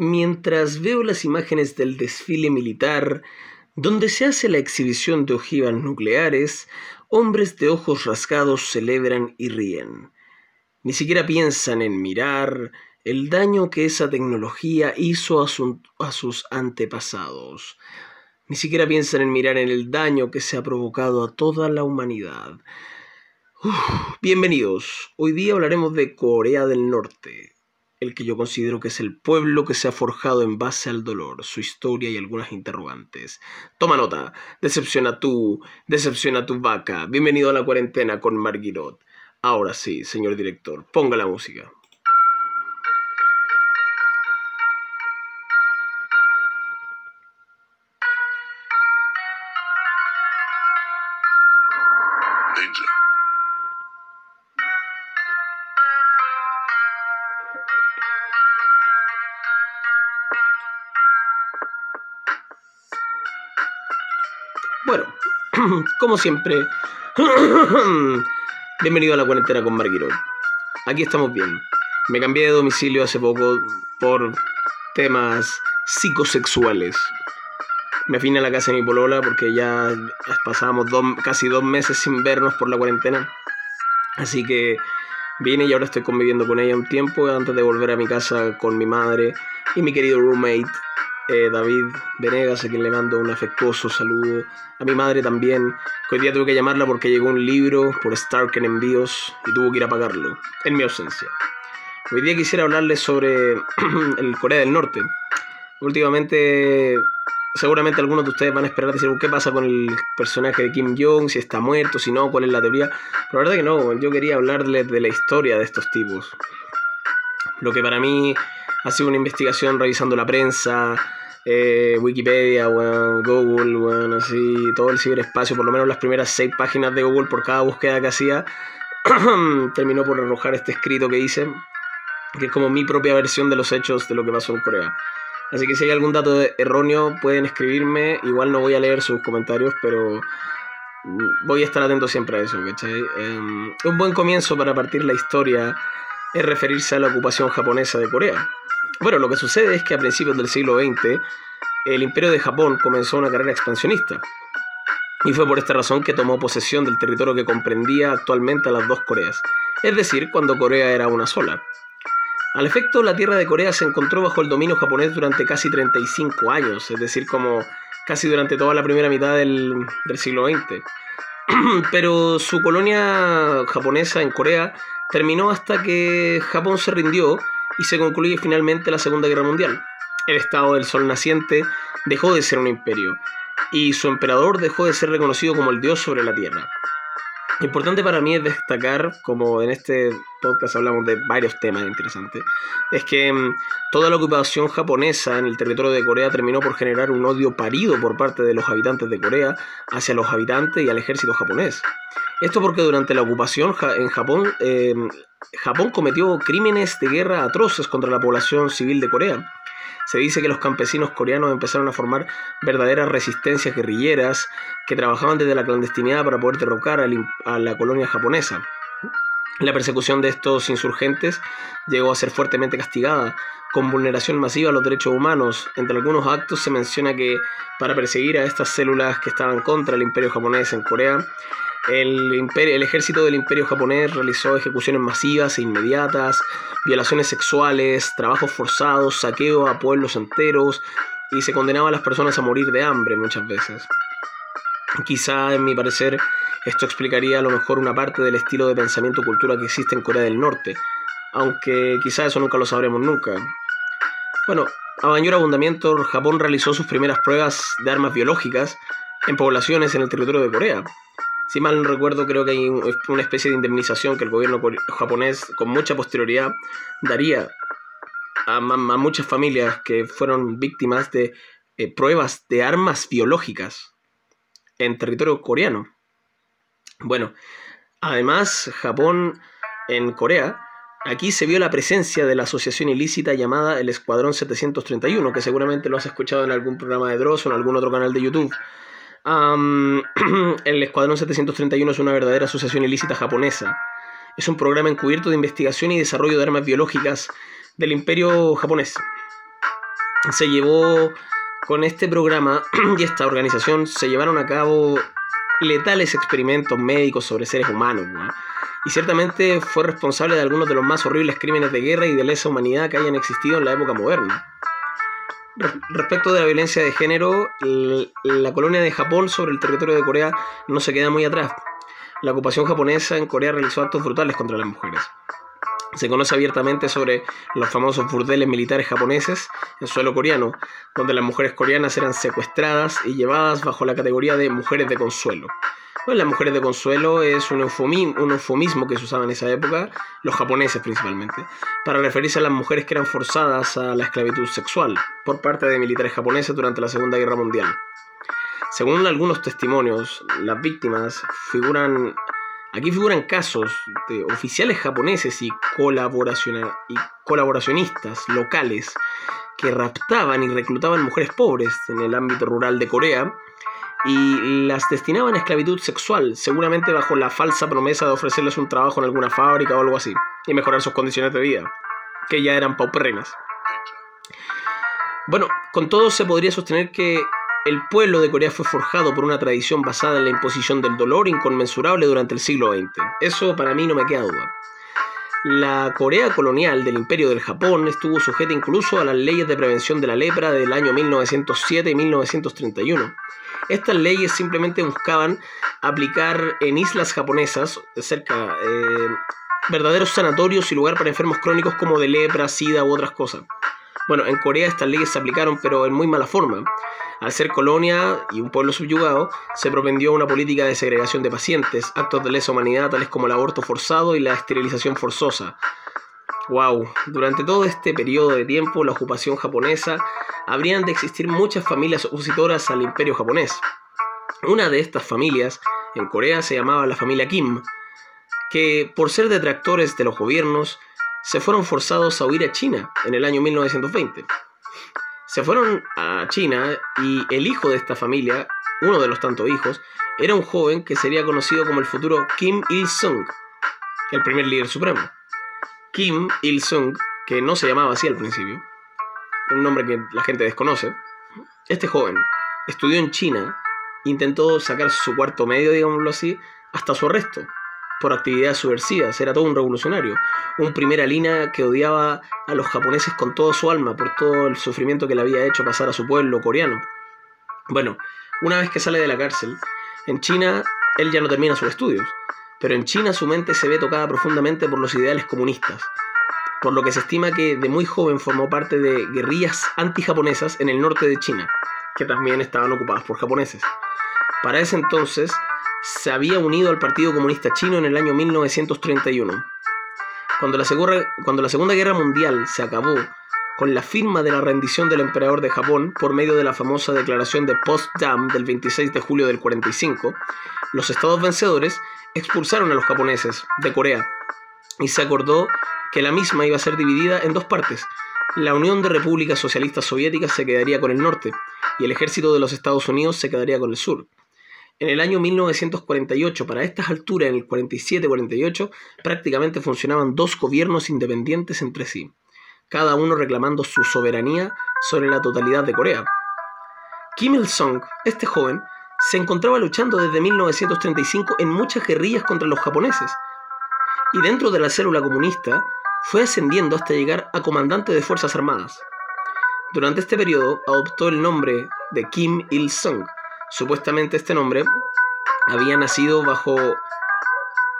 mientras veo las imágenes del desfile militar, donde se hace la exhibición de ojivas nucleares, hombres de ojos rasgados celebran y ríen. Ni siquiera piensan en mirar el daño que esa tecnología hizo a, sus antepasados. Ni siquiera piensan en mirar en el daño que se ha provocado a toda la humanidad. bienvenidos. Hoy día hablaremos de Corea del Norte, el que yo considero que es el pueblo que se ha forjado en base al dolor, su historia y algunas interrogantes. Toma nota, decepciona tú, decepciona tu vaca. Bienvenido a la cuarentena con Marguerite. Ahora sí, señor director, ponga la música. Como siempre, bienvenido a la cuarentena con Marguerite. Aquí estamos bien. Me cambié de domicilio hace poco por temas psicosexuales. Me vine a la casa de mi polola porque ya pasábamos casi dos meses sin vernos por la cuarentena. Así que vine y ahora estoy conviviendo con ella un tiempo antes de volver a mi casa con mi madre y mi querido roommate eh, David Venegas, a quien le mando un afectuoso saludo. A mi madre también, que hoy día tuve que llamarla porque llegó un libro por Stark en envíos y tuvo que ir a pagarlo, en mi ausencia. Hoy día quisiera hablarles sobre el Corea del Norte. Últimamente, seguramente algunos de ustedes van a esperar decir qué pasa con el personaje de Kim Jong, si está muerto, si no, cuál es la teoría. Pero la verdad que no, yo quería hablarles de la historia de estos tipos. Lo que para mí ha sido una investigación revisando la prensa, eh, Wikipedia, Google, así, todo el ciberespacio, por lo menos las primeras seis páginas de Google por cada búsqueda que hacía, terminó por arrojar este escrito que hice, que es como mi propia versión de los hechos de lo que pasó en Corea. Así que si hay algún dato erróneo, pueden escribirme. Igual no voy a leer sus comentarios, pero voy a estar atento siempre a eso, em, un buen comienzo para partir la historia es referirse a la ocupación japonesa de Corea. Bueno, lo que sucede es que a principios del siglo XX el imperio de Japón comenzó una carrera expansionista. Y fue por esta razón que tomó posesión del territorio que comprendía actualmente a las dos Coreas, es decir, cuando Corea era una sola. Al efecto, la tierra de Corea se encontró bajo el dominio japonés durante casi 35 años, es decir, como casi durante toda la primera mitad del, del siglo XX. Pero su colonia japonesa en Corea terminó hasta que Japón se rindió y se concluye finalmente la Segunda Guerra Mundial. El Estado del Sol naciente dejó de ser un imperio y su emperador dejó de ser reconocido como el dios sobre la tierra. Importante para mí es destacar, como en este podcast hablamos de varios temas interesantes, es que mm, toda la ocupación japonesa en el territorio de Corea terminó por generar un odio parido por parte de los habitantes de Corea hacia los habitantes y al ejército japonés. Esto porque durante la ocupación en Japón, eh, Japón cometió crímenes de guerra atroces contra la población civil de Corea. Se dice que los campesinos coreanos empezaron a formar verdaderas resistencias guerrilleras que trabajaban desde la clandestinidad para poder derrocar a la colonia japonesa. La persecución de estos insurgentes llegó a ser fuertemente castigada, con vulneración masiva a los derechos humanos. Entre algunos actos se menciona que para perseguir a estas células que estaban contra el imperio japonés en Corea, el, ejército del imperio japonés realizó ejecuciones masivas e inmediatas, violaciones sexuales, trabajos forzados, saqueo a pueblos enteros y se condenaba a las personas a morir de hambre muchas veces. Quizá, en mi parecer, esto explicaría a lo mejor una parte del estilo de pensamiento cultura que existe en Corea del Norte, aunque quizá eso nunca lo sabremos nunca. Bueno, a mayor abundamiento, Japón realizó sus primeras pruebas de armas biológicas en poblaciones en el territorio de Corea, si mal no recuerdo, creo que hay una especie de indemnización que el gobierno japonés con mucha posterioridad daría a, muchas familias que fueron víctimas de eh, pruebas de armas biológicas en territorio coreano. Bueno, además Japón en Corea, aquí se vio la presencia de la asociación ilícita llamada el Escuadrón 731, que seguramente lo has escuchado en algún programa de Dross o en algún otro canal de YouTube. el Escuadrón 731 es una verdadera asociación ilícita japonesa. Es un programa encubierto de investigación y desarrollo de armas biológicas del imperio japonés. se llevó con este programa y esta organización se llevaron a cabo letales experimentos médicos sobre seres humanos. Y ciertamente fue responsable de algunos de los más horribles crímenes de guerra y de lesa humanidad que hayan existido en la época moderna. Respecto de la violencia de género, la colonia de Japón sobre el territorio de Corea no se queda muy atrás. La ocupación japonesa en Corea realizó actos brutales contra las mujeres. Se conoce abiertamente sobre los famosos burdeles militares japoneses en suelo coreano, donde las mujeres coreanas eran secuestradas y llevadas bajo la categoría de mujeres de consuelo. Bueno, las mujeres de consuelo es un eufemismo, que se usaba en esa época, los japoneses principalmente, para referirse a las mujeres que eran forzadas a la esclavitud sexual por parte de militares japoneses durante la Segunda Guerra Mundial. Según algunos testimonios, las víctimas figuran Aquí figuran casos de oficiales japoneses y colaboracionistas locales que raptaban y reclutaban mujeres pobres en el ámbito rural de Corea y las destinaban a esclavitud sexual, seguramente bajo la falsa promesa de ofrecerles un trabajo en alguna fábrica o algo así, y mejorar sus condiciones de vida, que ya eran paupérrimas. Bueno, con todo se podría sostener que el pueblo de Corea fue forjado por una tradición basada en la imposición del dolor inconmensurable durante el siglo XX. Eso para mí no me queda duda. La Corea colonial del Imperio del Japón estuvo sujeta incluso a las leyes de prevención de la lepra del año 1907 y 1931. Estas leyes simplemente buscaban aplicar en islas japonesas, cerca, eh, verdaderos sanatorios y lugar para enfermos crónicos como de lepra, sida u otras cosas. Bueno, en Corea estas leyes se aplicaron pero en muy mala forma. Al ser colonia y un pueblo subyugado, se propendió una política de segregación de pacientes, actos de lesa humanidad tales como el aborto forzado y la esterilización forzosa. Wow, durante todo este periodo de tiempo, la ocupación japonesa, habrían de existir muchas familias opositoras al imperio japonés. Una de estas familias, en Corea, se llamaba la familia Kim, que por ser detractores de los gobiernos, se fueron forzados a huir a China en el año 1920 se fueron a China y el hijo de esta familia, uno de los tantos hijos, era un joven que sería conocido como el futuro Kim Il-sung, el primer líder supremo. Kim Il-sung, que no se llamaba así al principio, un nombre que la gente desconoce, este joven estudió en China, intentó sacar su cuarto medio, digámoslo así, hasta su arresto por actividades subversivas, era todo un revolucionario, un primera línea que odiaba a los japoneses con todo su alma por todo el sufrimiento que le había hecho pasar a su pueblo coreano. Bueno, una vez que sale de la cárcel, en China él ya no termina sus estudios, pero en China su mente se ve tocada profundamente por los ideales comunistas, por lo que se estima que de muy joven formó parte de guerrillas anti-japonesas en el norte de China, que también estaban ocupadas por japoneses. Para ese entonces, se había unido al Partido Comunista Chino en el año 1931. Cuando la, cuando la Segunda Guerra Mundial se acabó con la firma de la rendición del emperador de Japón por medio de la famosa declaración de Potsdam del 26 de julio del 45, los estados vencedores expulsaron a los japoneses de Corea y se acordó que la misma iba a ser dividida en dos partes. La Unión de Repúblicas Socialistas Soviéticas se quedaría con el norte y el ejército de los Estados Unidos se quedaría con el sur. En el año 1948, para estas alturas, en el 47-48, prácticamente funcionaban dos gobiernos independientes entre sí, cada uno reclamando su soberanía sobre la totalidad de Corea. Kim Il-sung, este joven, se encontraba luchando desde 1935 en muchas guerrillas contra los japoneses, y dentro de la célula comunista fue ascendiendo hasta llegar a comandante de Fuerzas Armadas. Durante este periodo adoptó el nombre de Kim Il-sung, Supuestamente este nombre había nacido bajo,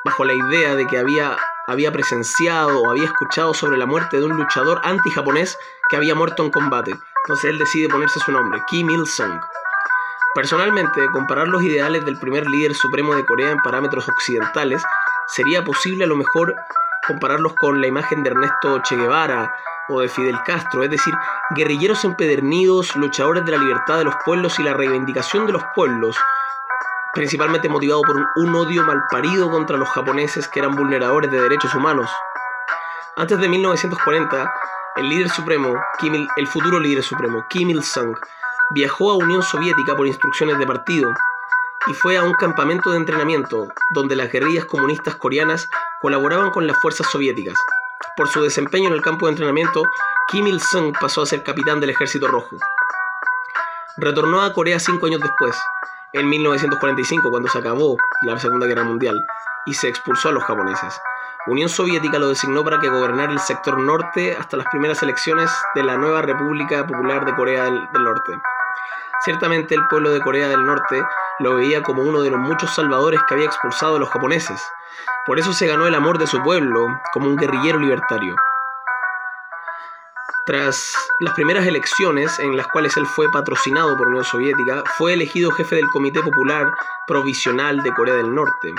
bajo la idea de que había, había presenciado o había escuchado sobre la muerte de un luchador anti-japonés que había muerto en combate. Entonces él decide ponerse su nombre, Kim Il-sung. Personalmente, comparar los ideales del primer líder supremo de Corea en parámetros occidentales sería posible a lo mejor compararlos con la imagen de Ernesto Che Guevara o de Fidel Castro, es decir, guerrilleros empedernidos, luchadores de la libertad de los pueblos y la reivindicación de los pueblos, principalmente motivado por un, odio malparido contra los japoneses que eran vulneradores de derechos humanos. Antes de 1940, el líder supremo, Kim el futuro líder supremo, Kim Il-sung, viajó a Unión Soviética por instrucciones de partido y fue a un campamento de entrenamiento donde las guerrillas comunistas coreanas colaboraban con las fuerzas soviéticas. Por su desempeño en el campo de entrenamiento, Kim Il-sung pasó a ser capitán del Ejército Rojo. Retornó a Corea cinco años después, en 1945, cuando se acabó la Segunda Guerra Mundial y se expulsó a los japoneses. Unión Soviética lo designó para que gobernara el sector norte hasta las primeras elecciones de la nueva República Popular de Corea del, del Norte. Ciertamente el pueblo de Corea del Norte lo veía como uno de los muchos salvadores que había expulsado a los japoneses. Por eso se ganó el amor de su pueblo como un guerrillero libertario. Tras las primeras elecciones en las cuales él fue patrocinado por la Unión Soviética, fue elegido jefe del Comité Popular Provisional de Corea del Norte.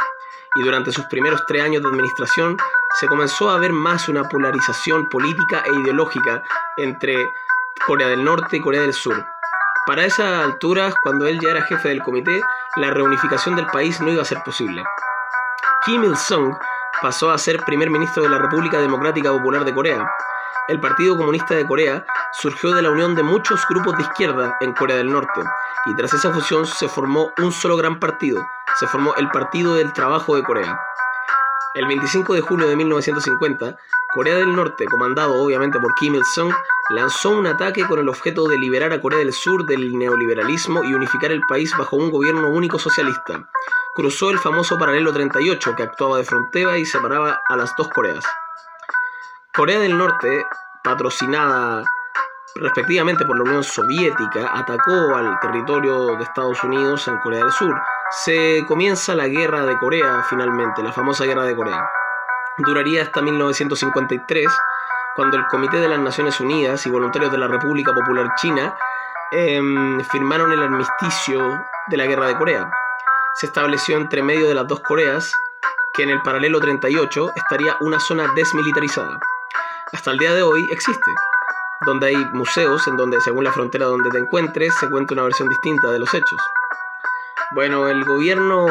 Y durante sus primeros tres años de administración se comenzó a ver más una polarización política e ideológica entre Corea del Norte y Corea del Sur. Para esas alturas, cuando él ya era jefe del comité, la reunificación del país no iba a ser posible. Kim Il-sung pasó a ser primer ministro de la República Democrática Popular de Corea, el Partido Comunista de Corea surgió de la unión de muchos grupos de izquierda en Corea del Norte, y tras esa fusión se formó un solo gran partido, se formó el Partido del Trabajo de Corea. El 25 de julio de 1950, Corea del Norte, comandado obviamente por Kim Il-sung, lanzó un ataque con el objeto de liberar a Corea del Sur del neoliberalismo y unificar el país bajo un gobierno único socialista. Cruzó el famoso paralelo 38 que actuaba de frontera y separaba a las dos Coreas. Corea del Norte, patrocinada respectivamente por la Unión Soviética, atacó al territorio de Estados Unidos en Corea del Sur. Se comienza la guerra de Corea finalmente, la famosa guerra de Corea. Duraría hasta 1953, cuando el Comité de las Naciones Unidas y voluntarios de la República Popular China em, firmaron el armisticio de la guerra de Corea. Se estableció entre medio de las dos Coreas que en el paralelo 38 estaría una zona desmilitarizada hasta el día de hoy existe, donde hay museos en donde según la frontera donde te encuentres se cuenta una versión distinta de los hechos. Bueno, el gobierno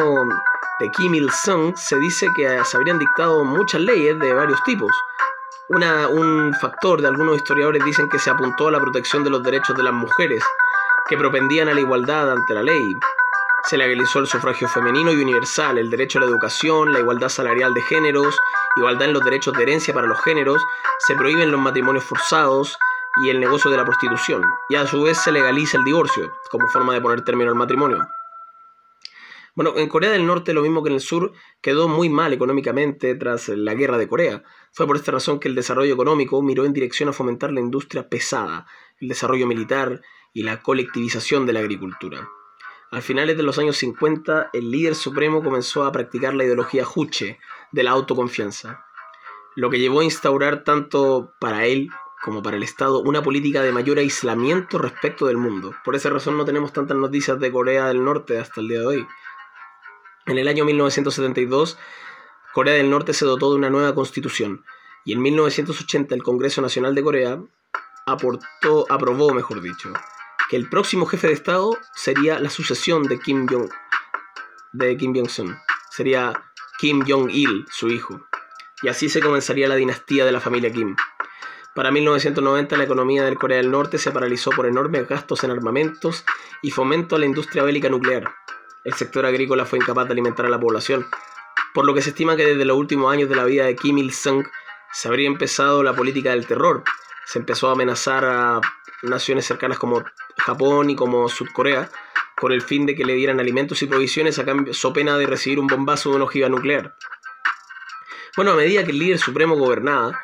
de Kim Il-sung se dice que se habrían dictado muchas leyes de varios tipos. Una, un factor de algunos historiadores dicen que se apuntó a la protección de los derechos de las mujeres, que propendían a la igualdad ante la ley. Se legalizó el sufragio femenino y universal, el derecho a la educación, la igualdad salarial de géneros, igualdad en los derechos de herencia para los géneros, se prohíben los matrimonios forzados y el negocio de la prostitución, y a su vez se legaliza el divorcio como forma de poner término al matrimonio. Bueno, en Corea del Norte, lo mismo que en el sur, quedó muy mal económicamente tras la guerra de Corea. Fue por esta razón que el desarrollo económico miró en dirección a fomentar la industria pesada, el desarrollo militar y la colectivización de la agricultura. A finales de los años 50, el líder supremo comenzó a practicar la ideología Juche de la autoconfianza, lo que llevó a instaurar tanto para él como para el Estado una política de mayor aislamiento respecto del mundo. Por esa razón no tenemos tantas noticias de Corea del Norte hasta el día de hoy. En el año 1972, Corea del Norte se dotó de una nueva constitución y en 1980 el Congreso Nacional de Corea aportó, aprobó, mejor dicho, que el próximo jefe de Estado sería la sucesión de Kim Jong de Kim Jong-un. Sería Kim Jong-il, su hijo. Y así se comenzaría la dinastía de la familia Kim. Para 1990 la economía del Corea del Norte se paralizó por enormes gastos en armamentos y fomento a la industria bélica nuclear. El sector agrícola fue incapaz de alimentar a la población, por lo que se estima que desde los últimos años de la vida de Kim Il-sung se habría empezado la política del terror. Se empezó a amenazar a naciones cercanas como Japón y como Sudcorea, con el fin de que le dieran alimentos y provisiones a cambio, so pena de recibir un bombazo de una ojiva nuclear. Bueno, a medida que el líder supremo gobernaba,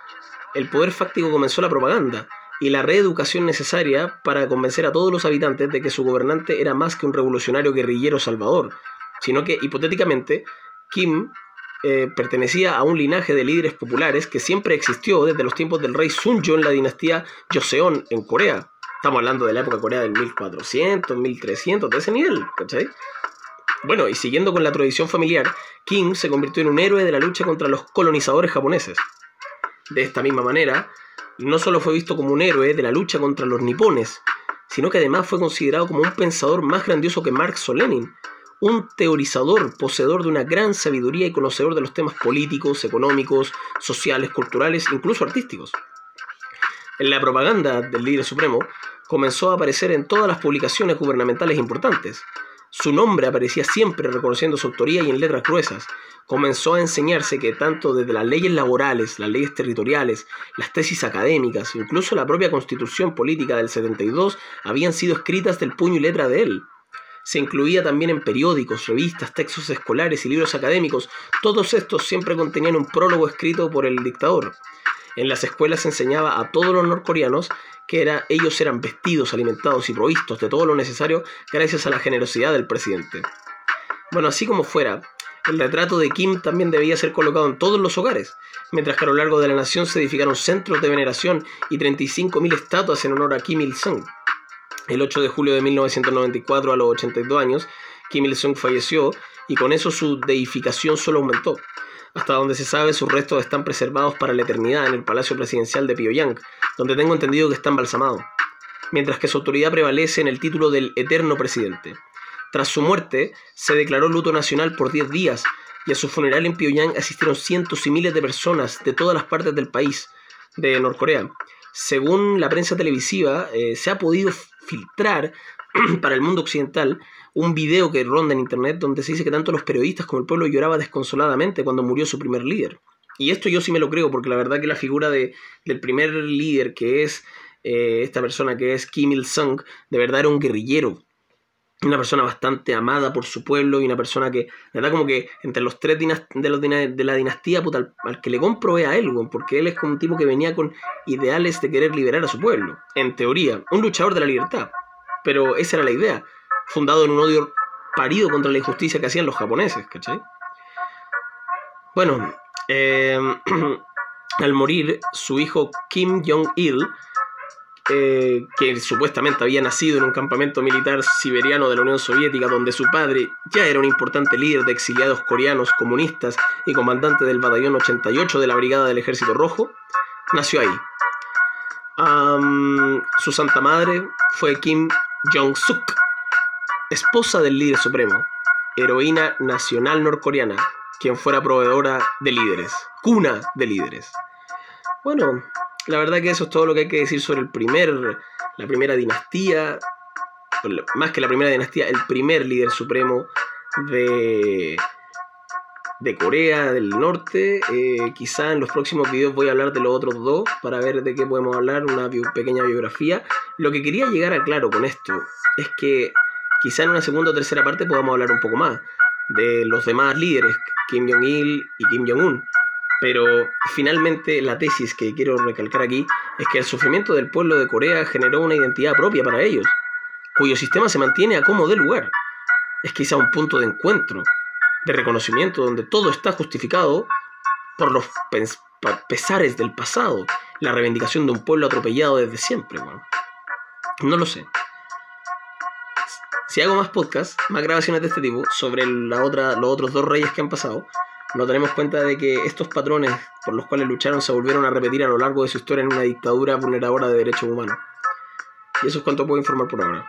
el poder fáctico comenzó la propaganda y la reeducación necesaria para convencer a todos los habitantes de que su gobernante era más que un revolucionario guerrillero salvador, sino que hipotéticamente Kim eh, pertenecía a un linaje de líderes populares que siempre existió desde los tiempos del rey Sunjo en la dinastía Joseon en Corea. Estamos hablando de la época Corea del 1400, 1300, de ese nivel, ¿cachai? Bueno, y siguiendo con la tradición familiar, Kim se convirtió en un héroe de la lucha contra los colonizadores japoneses. De esta misma manera, no solo fue visto como un héroe de la lucha contra los nipones, sino que además fue considerado como un pensador más grandioso que Marx o Lenin, un teorizador poseedor de una gran sabiduría y conocedor de los temas políticos, económicos, sociales, culturales, incluso artísticos. En la propaganda del líder supremo comenzó a aparecer en todas las publicaciones gubernamentales importantes. Su nombre aparecía siempre reconociendo su autoría y en letras gruesas. Comenzó a enseñarse que tanto desde las leyes laborales, las leyes territoriales, las tesis académicas, incluso la propia constitución política del 72, habían sido escritas del puño y letra de él. Se incluía también en periódicos, revistas, textos escolares y libros académicos. Todos estos siempre contenían un prólogo escrito por el dictador. En las escuelas se enseñaba a todos los norcoreanos que ellos eran vestidos, alimentados y provistos de todo lo necesario gracias a la generosidad del presidente. Bueno, así como fuera, el retrato de Kim también debía ser colocado en todos los hogares, mientras que a lo largo de la nación se edificaron centros de veneración y 35.000 estatuas en honor a Kim Il-sung. El 8 de julio de 1994, a los 82 años, Kim Il-sung falleció y con eso su deificación solo aumentó. Hasta donde se sabe, sus restos están preservados para la eternidad en el Palacio Presidencial de Pyongyang, donde tengo entendido que está embalsamado, mientras que su autoridad prevalece en el título del Eterno Presidente. Tras su muerte, se declaró luto nacional por 10 días y a su funeral en Pyongyang asistieron cientos y miles de personas de todas las partes del país, de Norcorea. Según la prensa televisiva, eh, se ha podido filtrar para el mundo occidental un video que ronda en internet donde se dice que tanto los periodistas como el pueblo lloraba desconsoladamente cuando murió su primer líder. Y esto yo sí me lo creo, porque la verdad que la figura de, del primer líder, que es eh, esta persona que es Kim Il-sung, de verdad era un guerrillero. Una persona bastante amada por su pueblo y una persona que, la verdad, como que entre los tres de, de la dinastía, puta, al, que le compro a él, porque él es como un tipo que venía con ideales de querer liberar a su pueblo. En teoría, un luchador de la libertad. Pero esa era la idea, fundado en un odio parido contra la injusticia que hacían los japoneses, ¿cachai? Bueno, eh, al morir, su hijo Kim Jong-il, eh, que supuestamente había nacido en un campamento militar siberiano de la Unión Soviética, donde su padre ya era un importante líder de exiliados coreanos comunistas y comandante del batallón 88 de la Brigada del Ejército Rojo, nació ahí. su santa madre fue Kim Jong-suk, esposa del líder supremo, heroína nacional norcoreana, quien fuera proveedora de líderes, cuna de líderes. Bueno, la verdad que eso es todo lo que hay que decir sobre el primer, la primera dinastía, más que la primera dinastía, el primer líder supremo de, de Corea del Norte. Eh, quizá en los próximos videos voy a hablar de los otros dos para ver de qué podemos hablar, una pequeña biografía. Lo que quería llegar a claro con esto es que quizá en una segunda o tercera parte podamos hablar un poco más de los demás líderes, Kim Jong-il y Kim Jong-un. Pero finalmente la tesis que quiero recalcar aquí es que el sufrimiento del pueblo de Corea generó una identidad propia para ellos, cuyo sistema se mantiene a como de lugar. Es quizá un punto de encuentro, de reconocimiento, donde todo está justificado por los pesares del pasado, la reivindicación de un pueblo atropellado desde siempre. No lo sé. Si hago más podcasts, más grabaciones de este tipo, sobre la otra, los otros dos reyes que han pasado, nos daremos cuenta de que estos patrones por los cuales lucharon se volvieron a repetir a lo largo de su historia en una dictadura vulneradora de derechos humanos. Y eso es cuanto puedo informar por ahora.